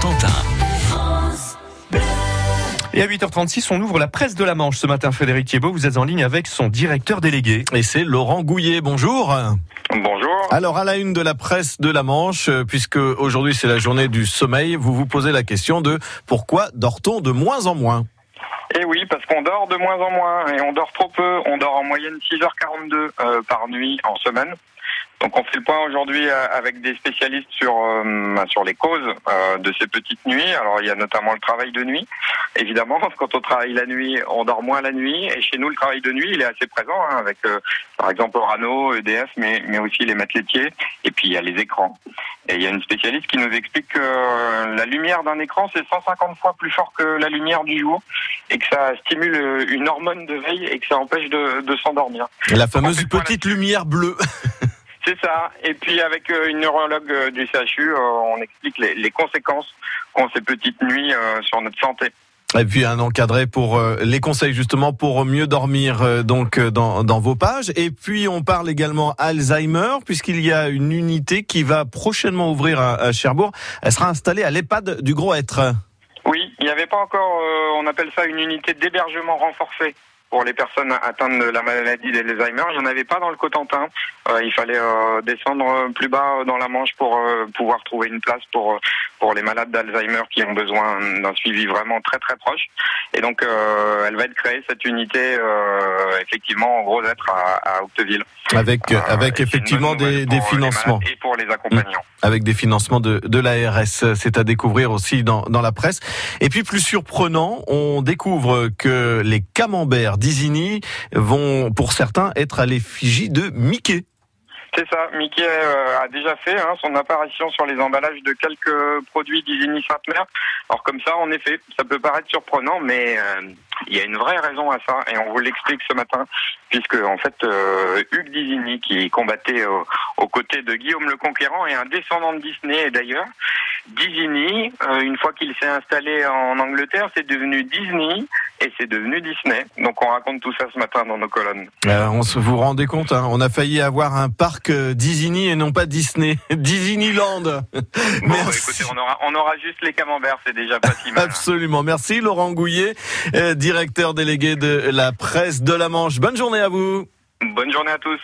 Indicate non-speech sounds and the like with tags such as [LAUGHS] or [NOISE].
Cotentin. Et à 8h36, on ouvre la presse de la Manche ce matin. Frédéric Thiebaud, vous êtes en ligne avec son directeur délégué. Et c'est Laurent Gouillet. Bonjour. Bonjour. Alors à la une de la presse de la Manche, euh, puisque aujourd'hui c'est la journée du sommeil, vous vous posez la question de pourquoi dort-on de moins en moins? Et oui, parce qu'on dort de moins en moins et on dort trop peu. On dort en moyenne 6h42 euh, par nuit en semaine. Donc on fait le point aujourd'hui euh, avec des spécialistes sur euh, sur les causes euh, de ces petites nuits. Alors il y a notamment le travail de nuit. Évidemment, [LAUGHS] quand on travaille la nuit, on dort moins la nuit. Et chez nous, le travail de nuit, il est assez présent hein, avec euh, par exemple Orano, EDF, mais mais aussi les maîtres laitiers. Et puis il y a les écrans. Et il y a une spécialiste qui nous explique que euh, la lumière d'un écran c'est 150 fois plus fort que la lumière du jour et que ça stimule euh, une hormone de veille et que ça empêche de, de s'endormir. La fameuse petite lumière bleue. [LAUGHS] C'est ça. Et puis avec euh, une neurologue euh, du CHU, euh, on explique les, les conséquences qu'ont ces petites nuits sur notre santé. Et puis un encadré pour les conseils justement pour mieux dormir donc dans, dans vos pages. Et puis on parle également Alzheimer puisqu'il y a une unité qui va prochainement ouvrir à, Cherbourg. Elle sera installée à l'EHPAD du Gros Être. Oui, il n'y avait pas encore, euh, on appelle ça une unité d'hébergement renforcée pour les personnes atteintes de la maladie d'Alzheimer. Il n'y en avait pas dans le Cotentin. Euh, il fallait euh, descendre plus bas dans la Manche pour euh, pouvoir trouver une place pour euh, pour les malades d'Alzheimer qui ont besoin d'un suivi vraiment très très proche. Et donc, euh, elle va être créée cette unité euh, effectivement en gros être à, à Octeville. Avec Euh, avec effectivement des, des financements. Et accompagnants. avec des financements de, de l'ARS. C'est à découvrir aussi dans, dans la presse. Et puis plus surprenant, on découvre que les camemberts d'Isigny vont, pour certains, être à l'effigie de Mickey. C'est ça. Mickey euh, a déjà fait hein, son apparition sur les emballages de quelques produits d'Isigny Sainte-Mère. Alors comme ça, en effet, ça peut paraître surprenant, mais euh, il y a une vraie raison à ça, et on vous l'explique ce matin, puisque en fait, euh, Hugues d'Isigny, qui combattait aux côtés de Guillaume le Conquérant, est un descendant de Disney, d'ailleurs, Disney, une fois qu'il s'est installé en Angleterre, c'est devenu Disney, et c'est devenu Disney. Donc on raconte tout ça ce matin dans nos colonnes. Euh, on se vous rendez compte, hein, on a failli avoir un parc euh, Disney et non pas Disney, [LAUGHS] Disneyland. Bon, [LAUGHS] bah, Merci. écoutez, on aura, on aura juste les camemberts, c'est déjà pas si mal. Absolument. Merci Laurent Gouillet, euh, directeur délégué de la presse de la Manche. Bonne journée à vous. Bonne journée à tous.